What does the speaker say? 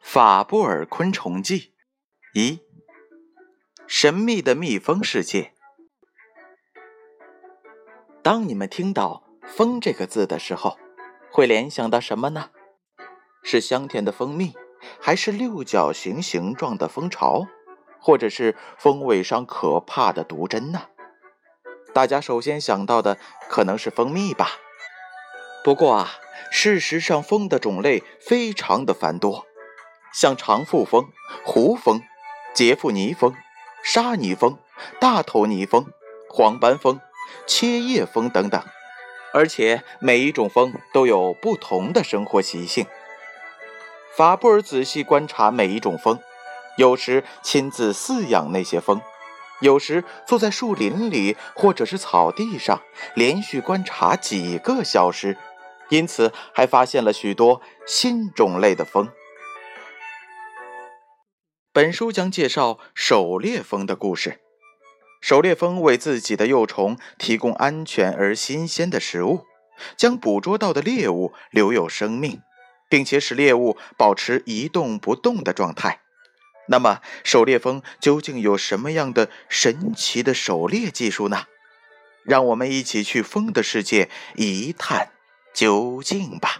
法布尔昆虫记一，神秘的蜜蜂世界。当你们听到蜂这个字的时候，会联想到什么呢？是香甜的蜂蜜，还是六角形形状的蜂巢，或者是蜂尾上可怕的毒针呢？大家首先想到的可能是蜂蜜吧。不过啊，事实上，蜂的种类非常的繁多。像长腹蜂、胡蜂、杰弗尼蜂、沙尼蜂、大头泥蜂、黄斑蜂、切叶蜂等等，而且每一种蜂都有不同的生活习性。法布尔仔细观察每一种蜂，有时亲自饲养那些蜂，有时坐在树林里或者是草地上连续观察几个小时，因此还发现了许多新种类的蜂。本书将介绍狩猎蜂的故事。狩猎蜂为自己的幼虫提供安全而新鲜的食物，将捕捉到的猎物留有生命，并且使猎物保持一动不动的状态。那么，狩猎蜂究竟有什么样的神奇的狩猎技术呢？让我们一起去蜂的世界一探究竟吧。